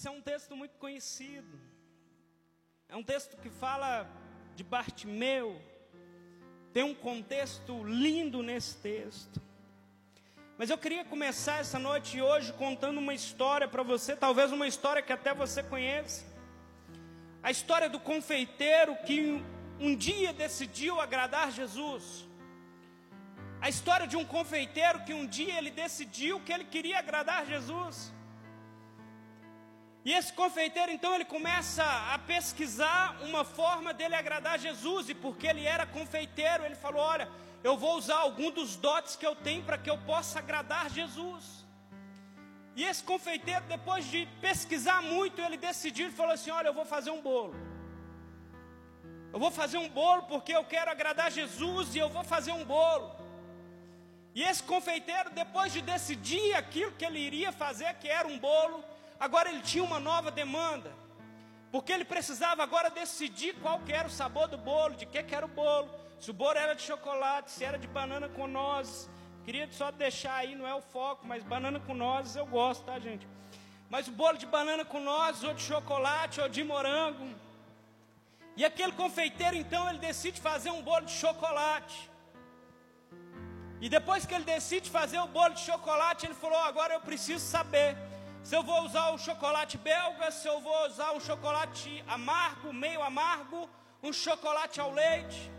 Esse é um texto muito conhecido. É um texto que fala de Bartimeu. Tem um contexto lindo nesse texto. Mas eu queria começar essa noite hoje contando uma história para você, talvez uma história que até você conhece. A história do confeiteiro que um dia decidiu agradar Jesus. A história de um confeiteiro que um dia ele decidiu que ele queria agradar Jesus. E esse confeiteiro então ele começa a pesquisar uma forma dele agradar Jesus, e porque ele era confeiteiro, ele falou: Olha, eu vou usar algum dos dotes que eu tenho para que eu possa agradar Jesus. E esse confeiteiro, depois de pesquisar muito, ele decidiu e falou assim: Olha, eu vou fazer um bolo. Eu vou fazer um bolo porque eu quero agradar Jesus e eu vou fazer um bolo. E esse confeiteiro, depois de decidir aquilo que ele iria fazer, que era um bolo, agora ele tinha uma nova demanda. Porque ele precisava agora decidir qual era o sabor do bolo, de que, que era o bolo. Se o bolo era de chocolate, se era de banana com nozes. Queria só deixar aí, não é o foco, mas banana com nozes eu gosto, tá, gente? Mas o bolo de banana com nozes, ou de chocolate, ou de morango. E aquele confeiteiro, então, ele decide fazer um bolo de chocolate. E depois que ele decide fazer o bolo de chocolate, ele falou: agora eu preciso saber se eu vou usar o chocolate belga, se eu vou usar um chocolate amargo, meio amargo, um chocolate ao leite.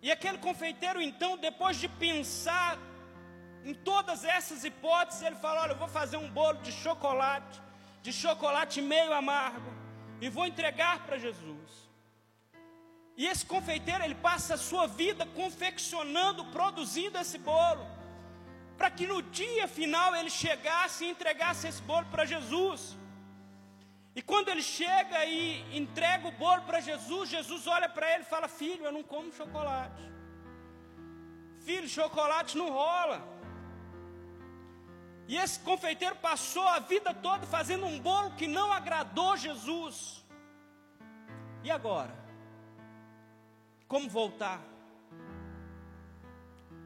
E aquele confeiteiro, então, depois de pensar em todas essas hipóteses, ele falou: Olha, eu vou fazer um bolo de chocolate, de chocolate meio amargo, e vou entregar para Jesus. E esse confeiteiro, ele passa a sua vida confeccionando, produzindo esse bolo para que no dia final ele chegasse e entregasse esse bolo para Jesus. E quando ele chega e entrega o bolo para Jesus, Jesus olha para ele e fala: Filho, eu não como chocolate. Filho, chocolate não rola. E esse confeiteiro passou a vida toda fazendo um bolo que não agradou Jesus. E agora? Como voltar?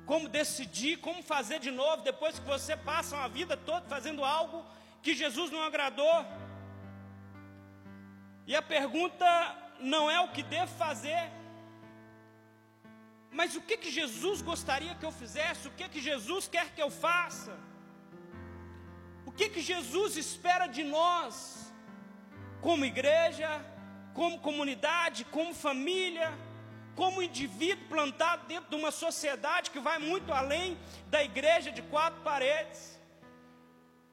Como decidir, como fazer de novo depois que você passa uma vida toda fazendo algo que Jesus não agradou. E a pergunta não é o que devo fazer, mas o que que Jesus gostaria que eu fizesse? O que que Jesus quer que eu faça? O que que Jesus espera de nós, como igreja, como comunidade, como família? Como indivíduo plantado dentro de uma sociedade que vai muito além da igreja de quatro paredes.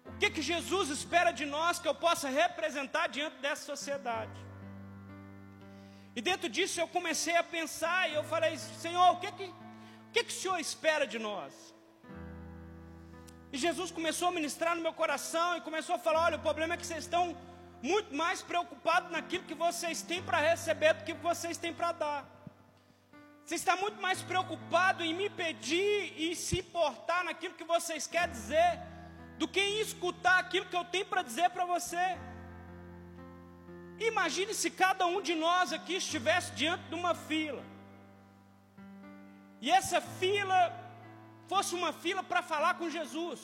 O que, que Jesus espera de nós que eu possa representar diante dessa sociedade? E dentro disso eu comecei a pensar e eu falei, Senhor, o que que, o que, que o Senhor espera de nós? E Jesus começou a ministrar no meu coração e começou a falar: olha, o problema é que vocês estão muito mais preocupados naquilo que vocês têm para receber do que vocês têm para dar. Você está muito mais preocupado em me pedir e se portar naquilo que vocês querem dizer, do que em escutar aquilo que eu tenho para dizer para você. Imagine se cada um de nós aqui estivesse diante de uma fila, e essa fila fosse uma fila para falar com Jesus,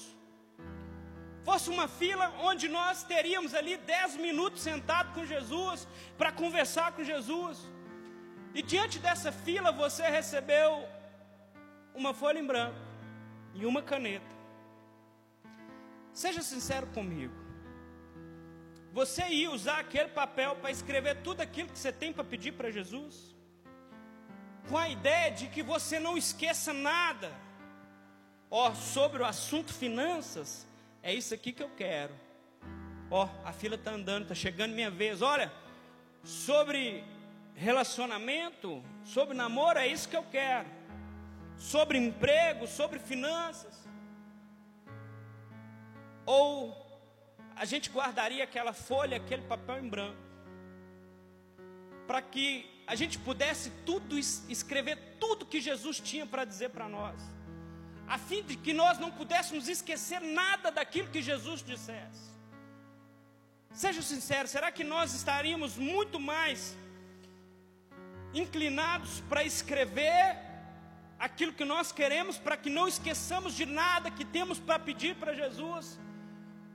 fosse uma fila onde nós teríamos ali dez minutos sentados com Jesus, para conversar com Jesus. E diante dessa fila você recebeu uma folha em branco e uma caneta. Seja sincero comigo. Você ia usar aquele papel para escrever tudo aquilo que você tem para pedir para Jesus? Com a ideia de que você não esqueça nada. Ó, oh, sobre o assunto finanças, é isso aqui que eu quero. Ó, oh, a fila está andando, está chegando minha vez. Olha, sobre relacionamento, sobre namoro, é isso que eu quero. Sobre emprego, sobre finanças. Ou a gente guardaria aquela folha, aquele papel em branco, para que a gente pudesse tudo escrever tudo que Jesus tinha para dizer para nós, a fim de que nós não pudéssemos esquecer nada daquilo que Jesus dissesse. Seja sincero, será que nós estaríamos muito mais inclinados para escrever aquilo que nós queremos, para que não esqueçamos de nada que temos para pedir para Jesus?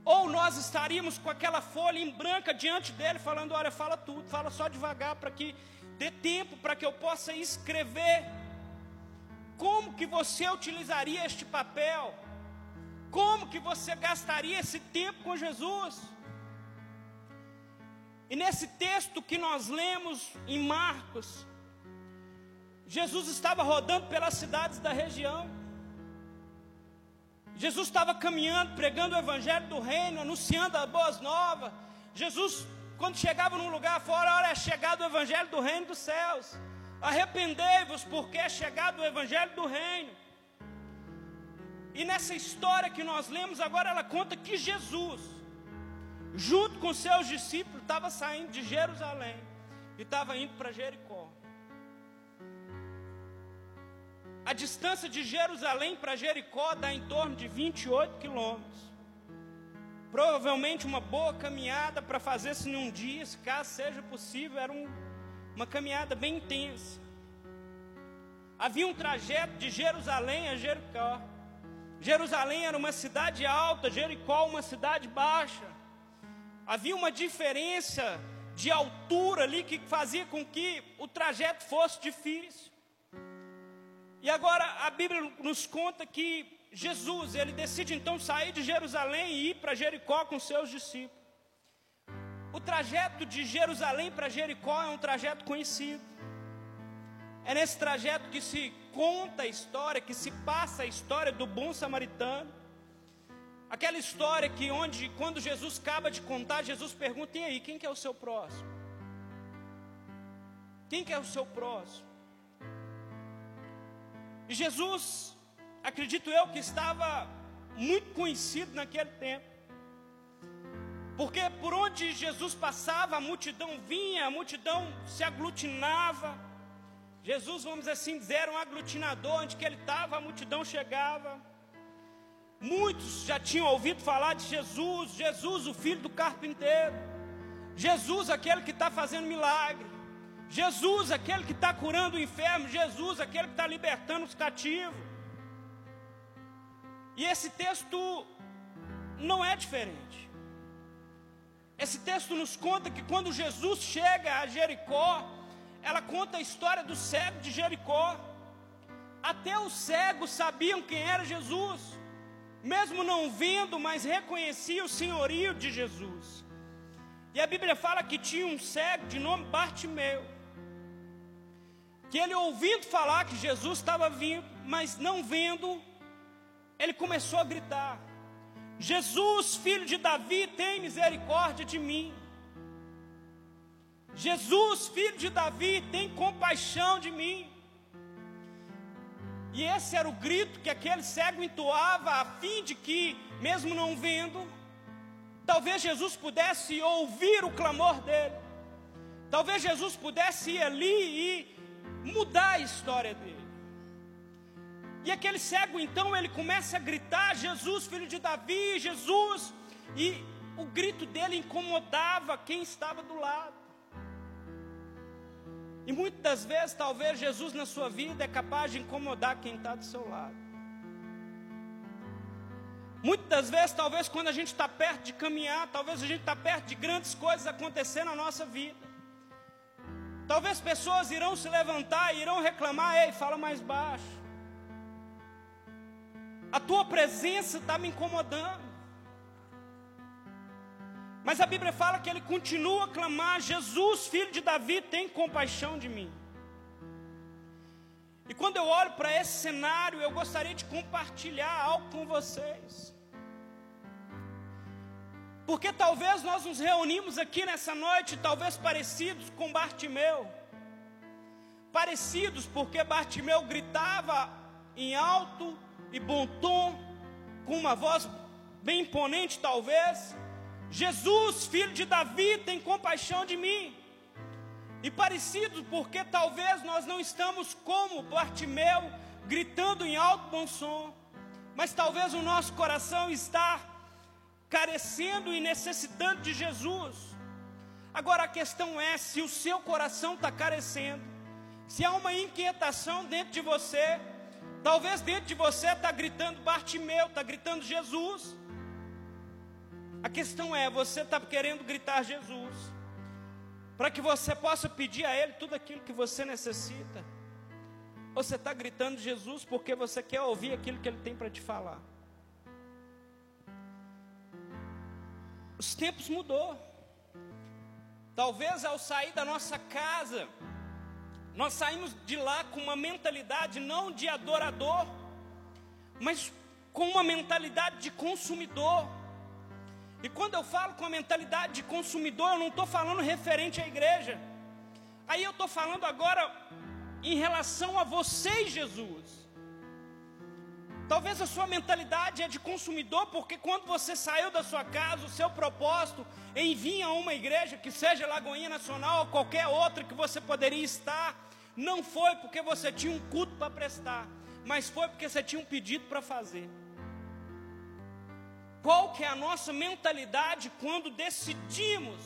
Ou nós estaríamos com aquela folha em branca diante dele, falando: Olha, fala tudo, fala só devagar, para que dê tempo para que eu possa escrever. Como que você utilizaria este papel? Como que você gastaria esse tempo com Jesus? E nesse texto que nós lemos em Marcos, Jesus estava rodando pelas cidades da região. Jesus estava caminhando, pregando o evangelho do reino, anunciando as boas novas. Jesus, quando chegava num lugar fora, olha, é chegado o evangelho do reino dos céus. Arrependei-vos, porque é chegado o evangelho do reino. E nessa história que nós lemos agora, ela conta que Jesus, junto com seus discípulos, estava saindo de Jerusalém e estava indo para Jericó. A distância de Jerusalém para Jericó dá em torno de 28 quilômetros. Provavelmente uma boa caminhada para fazer-se num dia, se caso seja possível, era um, uma caminhada bem intensa. Havia um trajeto de Jerusalém a Jericó. Jerusalém era uma cidade alta, Jericó uma cidade baixa. Havia uma diferença de altura ali que fazia com que o trajeto fosse difícil. E agora a Bíblia nos conta que Jesus, ele decide então sair de Jerusalém e ir para Jericó com seus discípulos. O trajeto de Jerusalém para Jericó é um trajeto conhecido. É nesse trajeto que se conta a história, que se passa a história do bom samaritano. Aquela história que onde quando Jesus acaba de contar, Jesus pergunta: "E aí, quem que é o seu próximo?" Quem que é o seu próximo? E Jesus, acredito eu, que estava muito conhecido naquele tempo. Porque por onde Jesus passava, a multidão vinha, a multidão se aglutinava. Jesus, vamos assim dizer, era um aglutinador, onde que ele estava, a multidão chegava. Muitos já tinham ouvido falar de Jesus, Jesus, o filho do carpinteiro, Jesus, aquele que está fazendo milagre. Jesus, aquele que está curando o enfermo, Jesus, aquele que está libertando os cativos. E esse texto não é diferente. Esse texto nos conta que quando Jesus chega a Jericó, ela conta a história do cego de Jericó. Até os cegos sabiam quem era Jesus, mesmo não vendo, mas reconhecia o senhorio de Jesus. E a Bíblia fala que tinha um cego de nome Bartimeu que ele ouvindo falar que Jesus estava vindo, mas não vendo, ele começou a gritar: Jesus, filho de Davi, tem misericórdia de mim. Jesus, filho de Davi, tem compaixão de mim. E esse era o grito que aquele cego entoava, a fim de que, mesmo não vendo, talvez Jesus pudesse ouvir o clamor dele. Talvez Jesus pudesse ir ali e mudar a história dele. E aquele cego então ele começa a gritar: Jesus, filho de Davi, Jesus, e o grito dele incomodava quem estava do lado. E muitas das vezes, talvez Jesus na sua vida é capaz de incomodar quem está do seu lado. Muitas das vezes, talvez quando a gente está perto de caminhar, talvez a gente está perto de grandes coisas acontecendo na nossa vida. Talvez pessoas irão se levantar e irão reclamar, ei, fala mais baixo. A tua presença está me incomodando. Mas a Bíblia fala que ele continua a clamar: Jesus, filho de Davi, tem compaixão de mim. E quando eu olho para esse cenário, eu gostaria de compartilhar algo com vocês. Porque talvez nós nos reunimos aqui nessa noite, talvez parecidos com Bartimeu. Parecidos porque Bartimeu gritava em alto e bom tom, com uma voz bem imponente, talvez: Jesus, filho de Davi, tem compaixão de mim. E parecidos porque talvez nós não estamos como Bartimeu, gritando em alto bom som, mas talvez o nosso coração está carecendo e necessitando de Jesus. Agora a questão é: se o seu coração está carecendo, se há uma inquietação dentro de você, talvez dentro de você está gritando Bartimeu, está gritando Jesus. Questão é: você está querendo gritar Jesus, para que você possa pedir a Ele tudo aquilo que você necessita? Ou você está gritando Jesus porque você quer ouvir aquilo que Ele tem para te falar? Os tempos mudou. Talvez ao sair da nossa casa, nós saímos de lá com uma mentalidade não de adorador, mas com uma mentalidade de consumidor. E quando eu falo com a mentalidade de consumidor, eu não estou falando referente à igreja. Aí eu estou falando agora em relação a você, Jesus. Talvez a sua mentalidade é de consumidor, porque quando você saiu da sua casa, o seu propósito em vir a uma igreja, que seja Lagoinha Nacional ou qualquer outra que você poderia estar, não foi porque você tinha um culto para prestar, mas foi porque você tinha um pedido para fazer. Qual que é a nossa mentalidade quando decidimos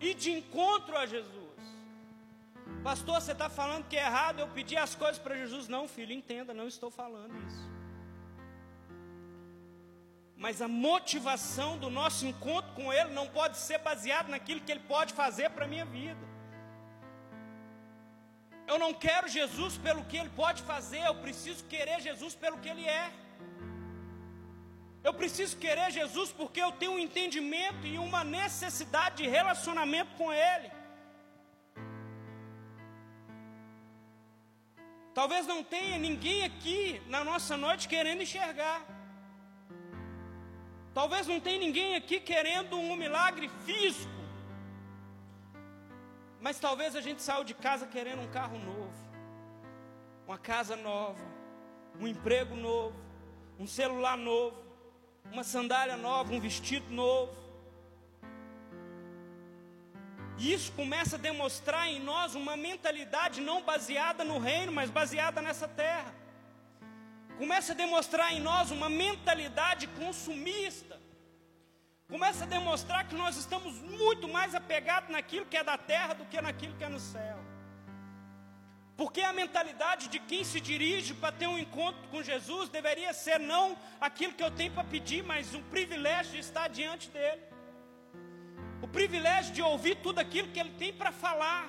ir de encontro a Jesus? Pastor, você está falando que é errado eu pedir as coisas para Jesus? Não, filho, entenda, não estou falando isso. Mas a motivação do nosso encontro com Ele não pode ser baseada naquilo que Ele pode fazer para a minha vida. Eu não quero Jesus pelo que Ele pode fazer, eu preciso querer Jesus pelo que Ele é. Eu preciso querer Jesus porque eu tenho um entendimento e uma necessidade de relacionamento com Ele. Talvez não tenha ninguém aqui na nossa noite querendo enxergar. Talvez não tenha ninguém aqui querendo um milagre físico. Mas talvez a gente saiu de casa querendo um carro novo, uma casa nova, um emprego novo, um celular novo, uma sandália nova, um vestido novo. E isso começa a demonstrar em nós uma mentalidade não baseada no reino, mas baseada nessa terra começa a demonstrar em nós uma mentalidade consumista, começa a demonstrar que nós estamos muito mais apegados naquilo que é da terra do que naquilo que é no céu. Porque a mentalidade de quem se dirige para ter um encontro com Jesus deveria ser não aquilo que eu tenho para pedir, mas o privilégio de estar diante dele. O privilégio de ouvir tudo aquilo que ele tem para falar.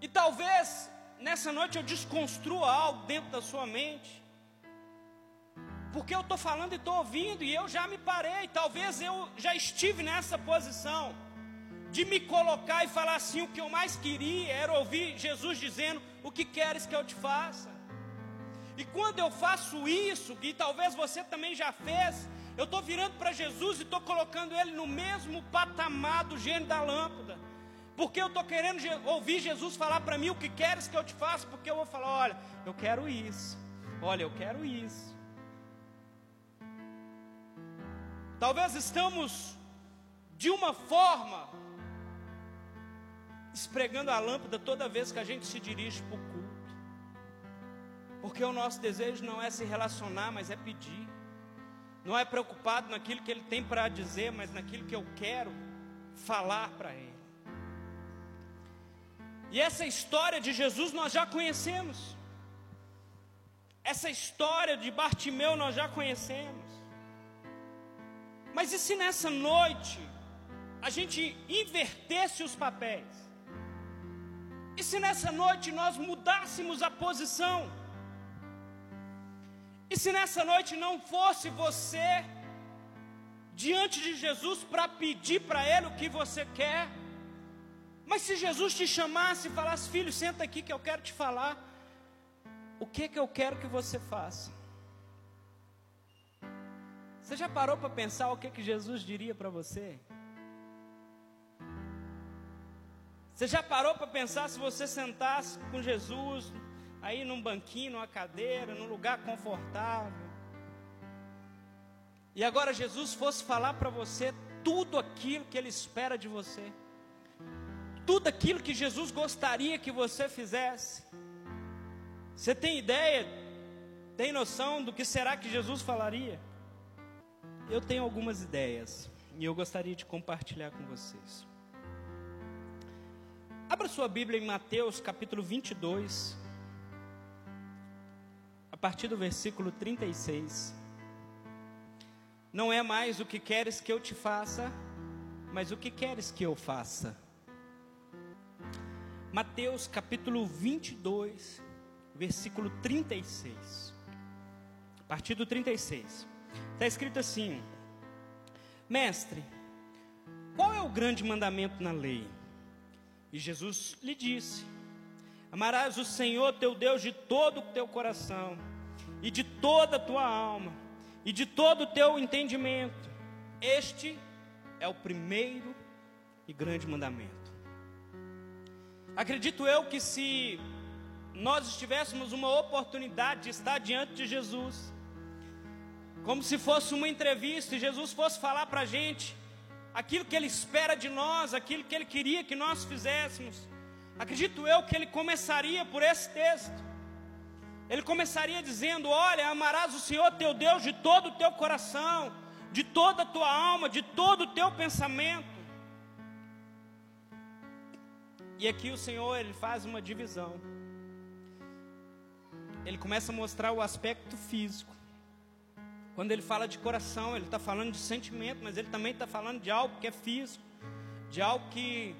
E talvez nessa noite eu desconstrua algo dentro da sua mente. Porque eu estou falando e estou ouvindo, e eu já me parei. Talvez eu já estive nessa posição de me colocar e falar assim: o que eu mais queria era ouvir Jesus dizendo: O que queres que eu te faça? E quando eu faço isso, e talvez você também já fez, eu estou virando para Jesus e estou colocando ele no mesmo patamar do gênio da lâmpada. Porque eu estou querendo ouvir Jesus falar para mim o que queres que eu te faça, porque eu vou falar: olha, eu quero isso, olha, eu quero isso. Talvez estamos de uma forma esfregando a lâmpada toda vez que a gente se dirige para o culto. Porque o nosso desejo não é se relacionar, mas é pedir. Não é preocupado naquilo que ele tem para dizer, mas naquilo que eu quero falar para ele. E essa história de Jesus nós já conhecemos. Essa história de Bartimeu nós já conhecemos. Mas e se nessa noite a gente invertesse os papéis? E se nessa noite nós mudássemos a posição? E se nessa noite não fosse você diante de Jesus para pedir para Ele o que você quer? Mas se Jesus te chamasse e falasse, filho, senta aqui que eu quero te falar, o que que eu quero que você faça? Você já parou para pensar o que que Jesus diria para você? Você já parou para pensar se você sentasse com Jesus aí num banquinho, numa cadeira, num lugar confortável? E agora Jesus fosse falar para você tudo aquilo que ele espera de você tudo aquilo que Jesus gostaria que você fizesse. Você tem ideia, tem noção do que será que Jesus falaria? Eu tenho algumas ideias e eu gostaria de compartilhar com vocês. Abra sua Bíblia em Mateus capítulo 22, a partir do versículo 36. não é mais o que queres que eu te faça, mas o que queres que eu faça. Mateus capítulo 22, versículo 36. A partir do 36. Está escrito assim: Mestre, qual é o grande mandamento na lei? E Jesus lhe disse: Amarás o Senhor teu Deus de todo o teu coração, e de toda a tua alma, e de todo o teu entendimento. Este é o primeiro e grande mandamento. Acredito eu que se nós estivéssemos uma oportunidade de estar diante de Jesus, como se fosse uma entrevista e Jesus fosse falar para a gente aquilo que Ele espera de nós, aquilo que Ele queria que nós fizéssemos, acredito eu que Ele começaria por esse texto. Ele começaria dizendo: Olha, amarás o Senhor teu Deus de todo o teu coração, de toda a tua alma, de todo o teu pensamento. E aqui o Senhor ele faz uma divisão. Ele começa a mostrar o aspecto físico. Quando ele fala de coração, ele está falando de sentimento, mas ele também está falando de algo que é físico, de algo que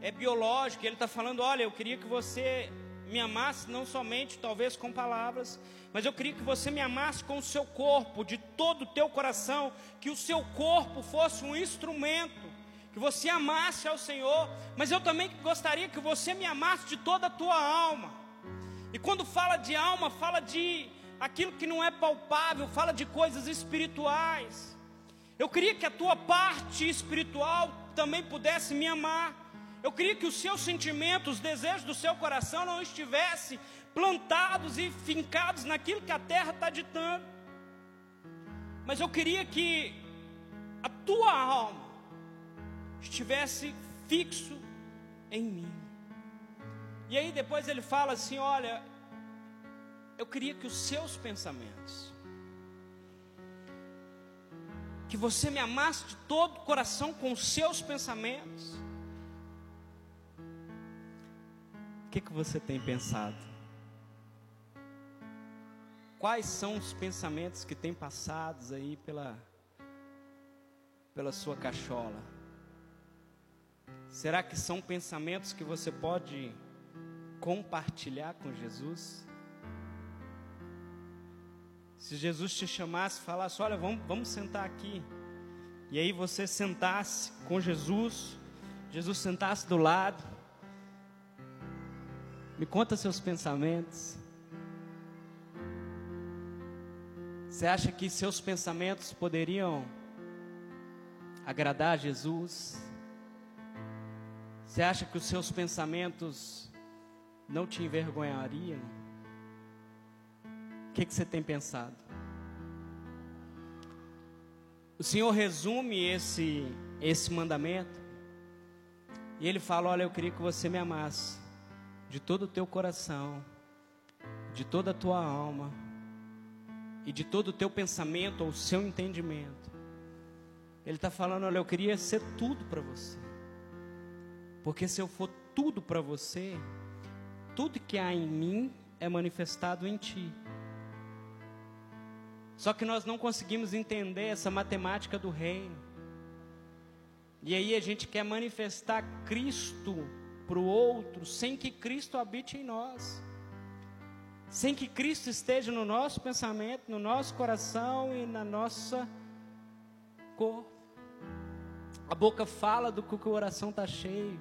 é biológico. Ele está falando: olha, eu queria que você me amasse não somente, talvez, com palavras, mas eu queria que você me amasse com o seu corpo, de todo o teu coração, que o seu corpo fosse um instrumento que você amasse ao Senhor, mas eu também gostaria que você me amasse de toda a tua alma. E quando fala de alma, fala de aquilo que não é palpável, fala de coisas espirituais. Eu queria que a tua parte espiritual também pudesse me amar. Eu queria que os seus sentimentos, os desejos do seu coração não estivessem plantados e fincados naquilo que a terra está ditando. Mas eu queria que a tua alma estivesse fixo em mim. E aí depois ele fala assim: Olha, eu queria que os seus pensamentos, que você me amasse de todo o coração com os seus pensamentos. O que, que você tem pensado? Quais são os pensamentos que têm passados aí pela, pela sua cachola? Será que são pensamentos que você pode compartilhar com Jesus? Se Jesus te chamasse, falasse: Olha, vamos, vamos sentar aqui. E aí você sentasse com Jesus, Jesus sentasse do lado. Me conta seus pensamentos. Você acha que seus pensamentos poderiam agradar a Jesus? Você acha que os seus pensamentos não te envergonhariam? O que, que você tem pensado? O Senhor resume esse, esse mandamento e Ele fala: Olha, eu queria que você me amasse de todo o teu coração, de toda a tua alma e de todo o teu pensamento ou seu entendimento. Ele está falando: Olha, eu queria ser tudo para você. Porque se eu for tudo para você, tudo que há em mim é manifestado em ti. Só que nós não conseguimos entender essa matemática do reino. E aí a gente quer manifestar Cristo para o outro, sem que Cristo habite em nós. Sem que Cristo esteja no nosso pensamento, no nosso coração e na nossa corpo. A boca fala do que o coração está cheio.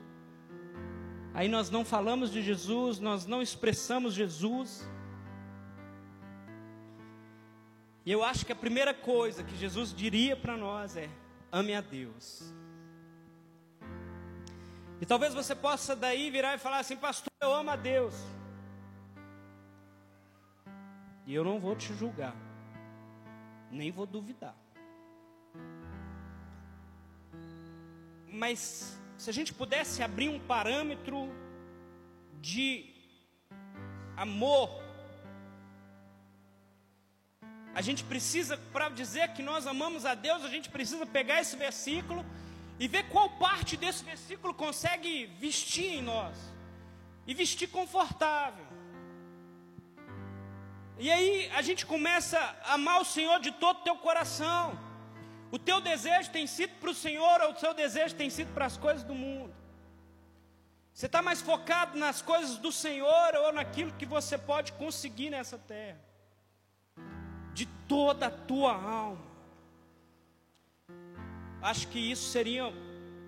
Aí nós não falamos de Jesus, nós não expressamos Jesus. E eu acho que a primeira coisa que Jesus diria para nós é: ame a Deus. E talvez você possa daí virar e falar assim, pastor, eu amo a Deus. E eu não vou te julgar, nem vou duvidar. Mas se a gente pudesse abrir um parâmetro de amor, a gente precisa, para dizer que nós amamos a Deus, a gente precisa pegar esse versículo e ver qual parte desse versículo consegue vestir em nós e vestir confortável. E aí a gente começa a amar o Senhor de todo o teu coração. O teu desejo tem sido para o Senhor ou o seu desejo tem sido para as coisas do mundo? Você está mais focado nas coisas do Senhor ou naquilo que você pode conseguir nessa terra? De toda a tua alma. Acho que isso seria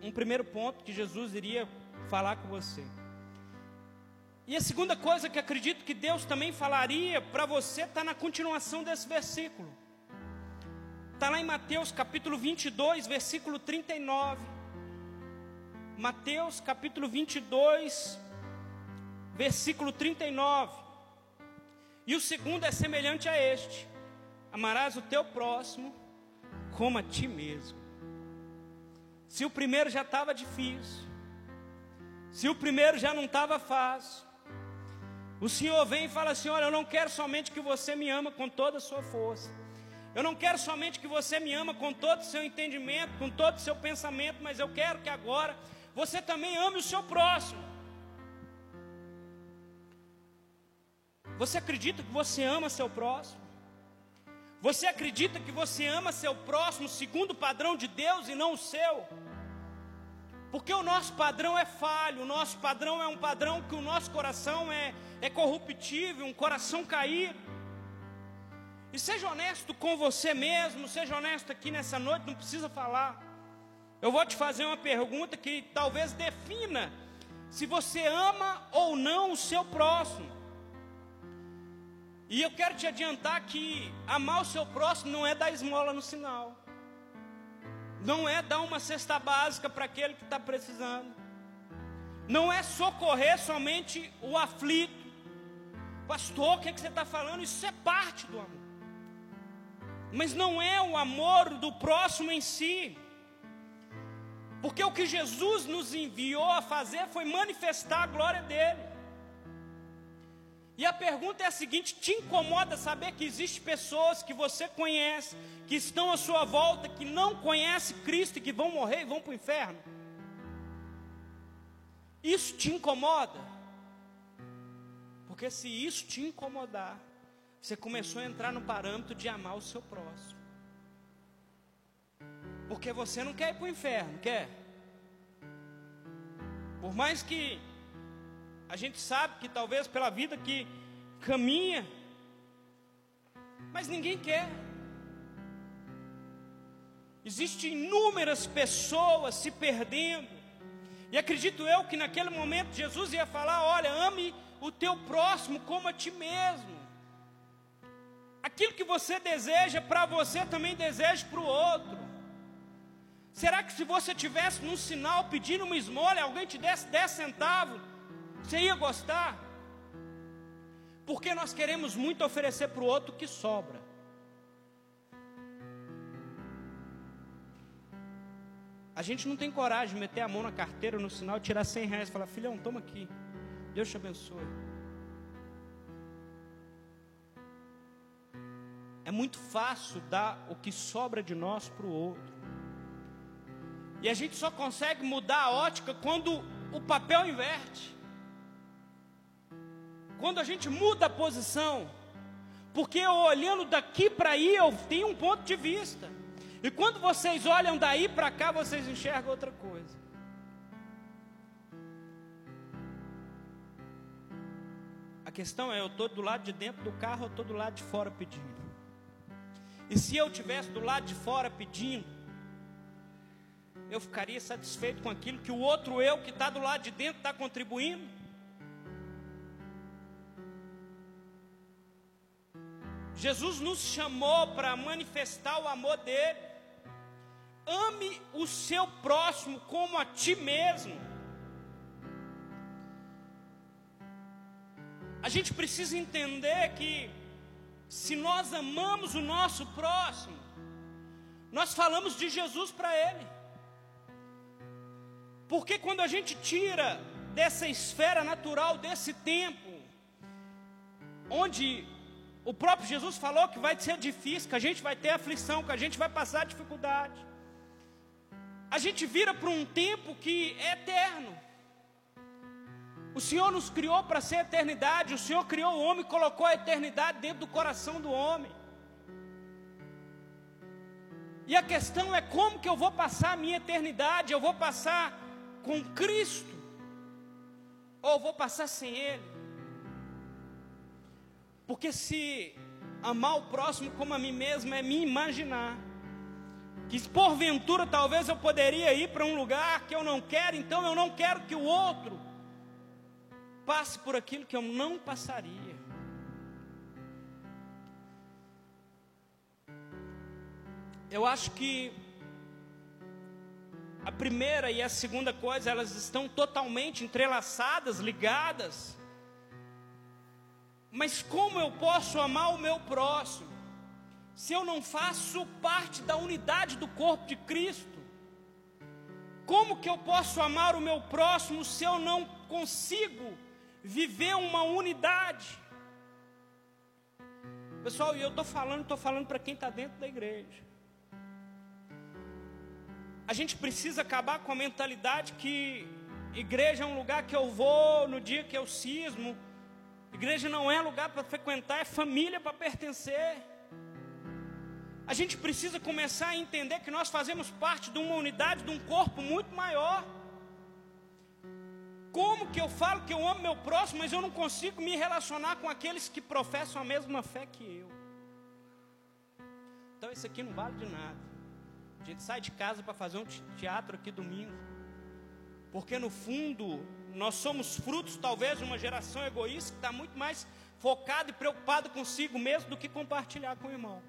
um primeiro ponto que Jesus iria falar com você. E a segunda coisa que acredito que Deus também falaria para você está na continuação desse versículo. Está lá em Mateus capítulo 22, versículo 39. Mateus capítulo 22, versículo 39. E o segundo é semelhante a este: amarás o teu próximo como a ti mesmo. Se o primeiro já estava difícil, se o primeiro já não estava fácil, o Senhor vem e fala assim: Olha, eu não quero somente que você me ama com toda a sua força. Eu não quero somente que você me ama com todo o seu entendimento, com todo o seu pensamento, mas eu quero que agora você também ame o seu próximo. Você acredita que você ama seu próximo? Você acredita que você ama seu próximo segundo o padrão de Deus e não o seu? Porque o nosso padrão é falho, o nosso padrão é um padrão que o nosso coração é, é corruptível, um coração caído. E seja honesto com você mesmo, seja honesto aqui nessa noite, não precisa falar. Eu vou te fazer uma pergunta que talvez defina se você ama ou não o seu próximo. E eu quero te adiantar que amar o seu próximo não é dar esmola no sinal, não é dar uma cesta básica para aquele que está precisando, não é socorrer somente o aflito. Pastor, o que, é que você está falando? Isso é parte do amor, mas não é o amor do próximo em si. Porque o que Jesus nos enviou a fazer foi manifestar a glória dele. E a pergunta é a seguinte: te incomoda saber que existem pessoas que você conhece, que estão à sua volta, que não conhecem Cristo e que vão morrer e vão para o inferno? Isso te incomoda? Porque se isso te incomodar, você começou a entrar no parâmetro de amar o seu próximo. Porque você não quer ir para o inferno, quer? Por mais que a gente sabe que talvez pela vida que caminha, mas ninguém quer. Existem inúmeras pessoas se perdendo. E acredito eu que naquele momento Jesus ia falar: olha, ame o teu próximo como a ti mesmo. Aquilo que você deseja para você também deseja para o outro. Será que se você tivesse num sinal pedindo uma esmola, alguém te desse 10 centavos, você ia gostar? Porque nós queremos muito oferecer para o outro que sobra. A gente não tem coragem de meter a mão na carteira no sinal, tirar 100 reais e falar: filhão, toma aqui, Deus te abençoe. É muito fácil dar o que sobra de nós para o outro. E a gente só consegue mudar a ótica quando o papel inverte. Quando a gente muda a posição. Porque eu olhando daqui para aí, eu tenho um ponto de vista. E quando vocês olham daí para cá, vocês enxergam outra coisa. A questão é, eu estou do lado de dentro do carro ou estou do lado de fora pedindo? E se eu tivesse do lado de fora pedindo, eu ficaria satisfeito com aquilo que o outro eu que está do lado de dentro está contribuindo? Jesus nos chamou para manifestar o amor dele. Ame o seu próximo como a ti mesmo. A gente precisa entender que, se nós amamos o nosso próximo, nós falamos de Jesus para ele. Porque quando a gente tira dessa esfera natural, desse tempo, onde o próprio Jesus falou que vai ser difícil, que a gente vai ter aflição, que a gente vai passar dificuldade, a gente vira para um tempo que é eterno. O Senhor nos criou para ser eternidade, o Senhor criou o homem e colocou a eternidade dentro do coração do homem. E a questão é como que eu vou passar a minha eternidade? Eu vou passar com Cristo ou vou passar sem Ele? Porque se amar o próximo como a mim mesmo é me imaginar que porventura talvez eu poderia ir para um lugar que eu não quero, então eu não quero que o outro passe por aquilo que eu não passaria. Eu acho que a primeira e a segunda coisa, elas estão totalmente entrelaçadas, ligadas. Mas como eu posso amar o meu próximo se eu não faço parte da unidade do corpo de Cristo? Como que eu posso amar o meu próximo se eu não consigo viver uma unidade? Pessoal, eu estou falando, estou falando para quem está dentro da igreja. A gente precisa acabar com a mentalidade que igreja é um lugar que eu vou no dia que eu cismo. Igreja não é lugar para frequentar, é família para pertencer. A gente precisa começar a entender que nós fazemos parte de uma unidade, de um corpo muito maior. Como que eu falo que eu amo meu próximo, mas eu não consigo me relacionar com aqueles que professam a mesma fé que eu? Então isso aqui não vale de nada. A gente sai de casa para fazer um teatro aqui domingo. Porque no fundo, nós somos frutos talvez de uma geração egoísta que está muito mais focada e preocupada consigo mesmo do que compartilhar com o irmão.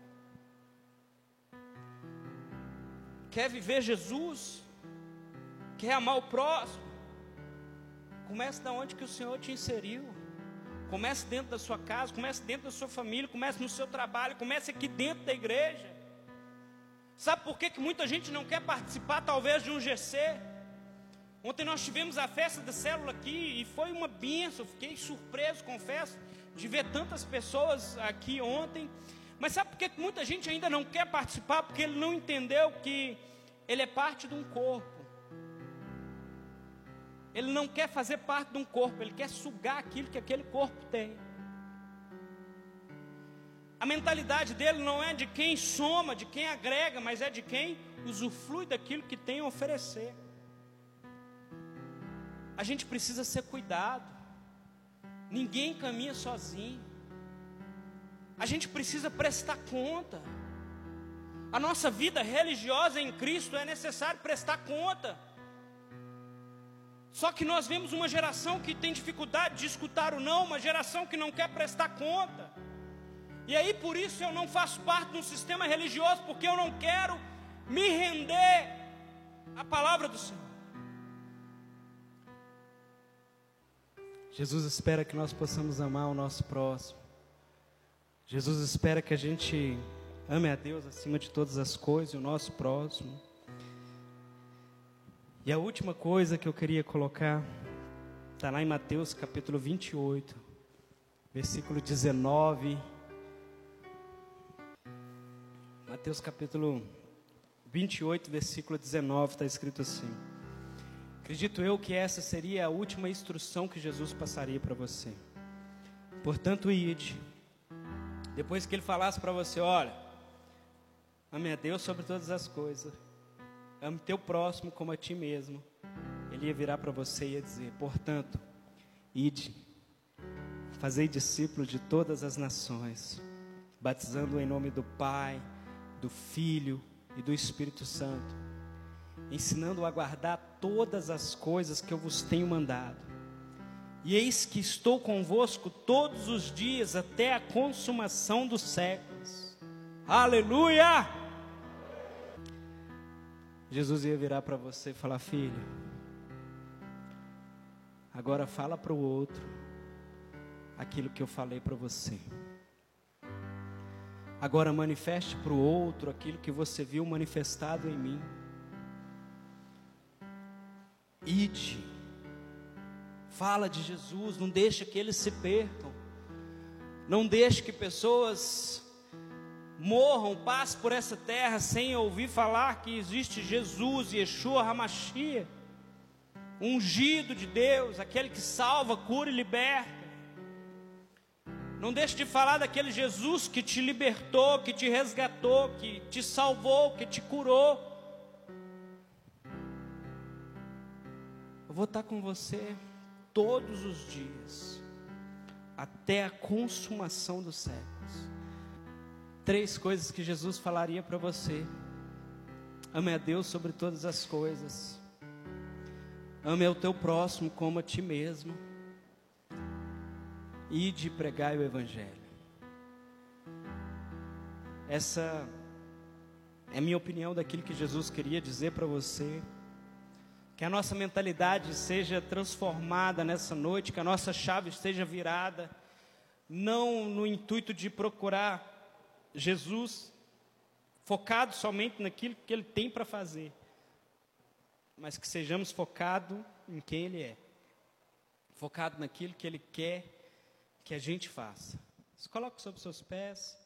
Quer viver Jesus? Quer amar o próximo? Comece da onde que o Senhor te inseriu. Comece dentro da sua casa, comece dentro da sua família, comece no seu trabalho, comece aqui dentro da igreja. Sabe por que, que muita gente não quer participar, talvez, de um GC? Ontem nós tivemos a festa da célula aqui e foi uma benção. Fiquei surpreso, confesso, de ver tantas pessoas aqui ontem. Mas sabe por que muita gente ainda não quer participar? Porque ele não entendeu que ele é parte de um corpo. Ele não quer fazer parte de um corpo, ele quer sugar aquilo que aquele corpo tem. A mentalidade dele não é de quem soma, de quem agrega, mas é de quem usufrui daquilo que tem a oferecer. A gente precisa ser cuidado. Ninguém caminha sozinho. A gente precisa prestar conta. A nossa vida religiosa em Cristo é necessário prestar conta. Só que nós vemos uma geração que tem dificuldade de escutar o não, uma geração que não quer prestar conta. E aí por isso eu não faço parte de um sistema religioso, porque eu não quero me render à palavra do Senhor. Jesus espera que nós possamos amar o nosso próximo. Jesus espera que a gente ame a Deus acima de todas as coisas o nosso próximo. E a última coisa que eu queria colocar está lá em Mateus capítulo 28, versículo 19 Mateus capítulo 28, versículo 19, está escrito assim: Acredito eu que essa seria a última instrução que Jesus passaria para você. Portanto, ide. Depois que ele falasse para você: Olha, ame a Deus sobre todas as coisas, ame teu próximo como a ti mesmo. Ele ia virar para você e ia dizer: Portanto, ide, fazei discípulos de todas as nações, batizando em nome do Pai do Filho e do Espírito Santo, ensinando a guardar todas as coisas que eu vos tenho mandado. E eis que estou convosco todos os dias até a consumação dos séculos. Aleluia! Jesus ia virar para você e falar: Filho, agora fala para o outro aquilo que eu falei para você. Agora manifeste para o outro aquilo que você viu manifestado em mim. Ide. Fala de Jesus, não deixe que eles se percam. Não deixe que pessoas morram, passem por essa terra sem ouvir falar que existe Jesus, Yeshua Hamashia, ungido de Deus, aquele que salva, cura e liberta. Não deixe de falar daquele Jesus que te libertou, que te resgatou, que te salvou, que te curou. Eu vou estar com você todos os dias, até a consumação dos séculos. Três coisas que Jesus falaria para você: ame a Deus sobre todas as coisas, ame o teu próximo como a ti mesmo, e de pregar o Evangelho. Essa é minha opinião daquilo que Jesus queria dizer para você. Que a nossa mentalidade seja transformada nessa noite, que a nossa chave esteja virada, não no intuito de procurar Jesus focado somente naquilo que Ele tem para fazer, mas que sejamos focados em quem Ele é, focado naquilo que Ele quer que a gente faça. Se coloque sobre os seus pés.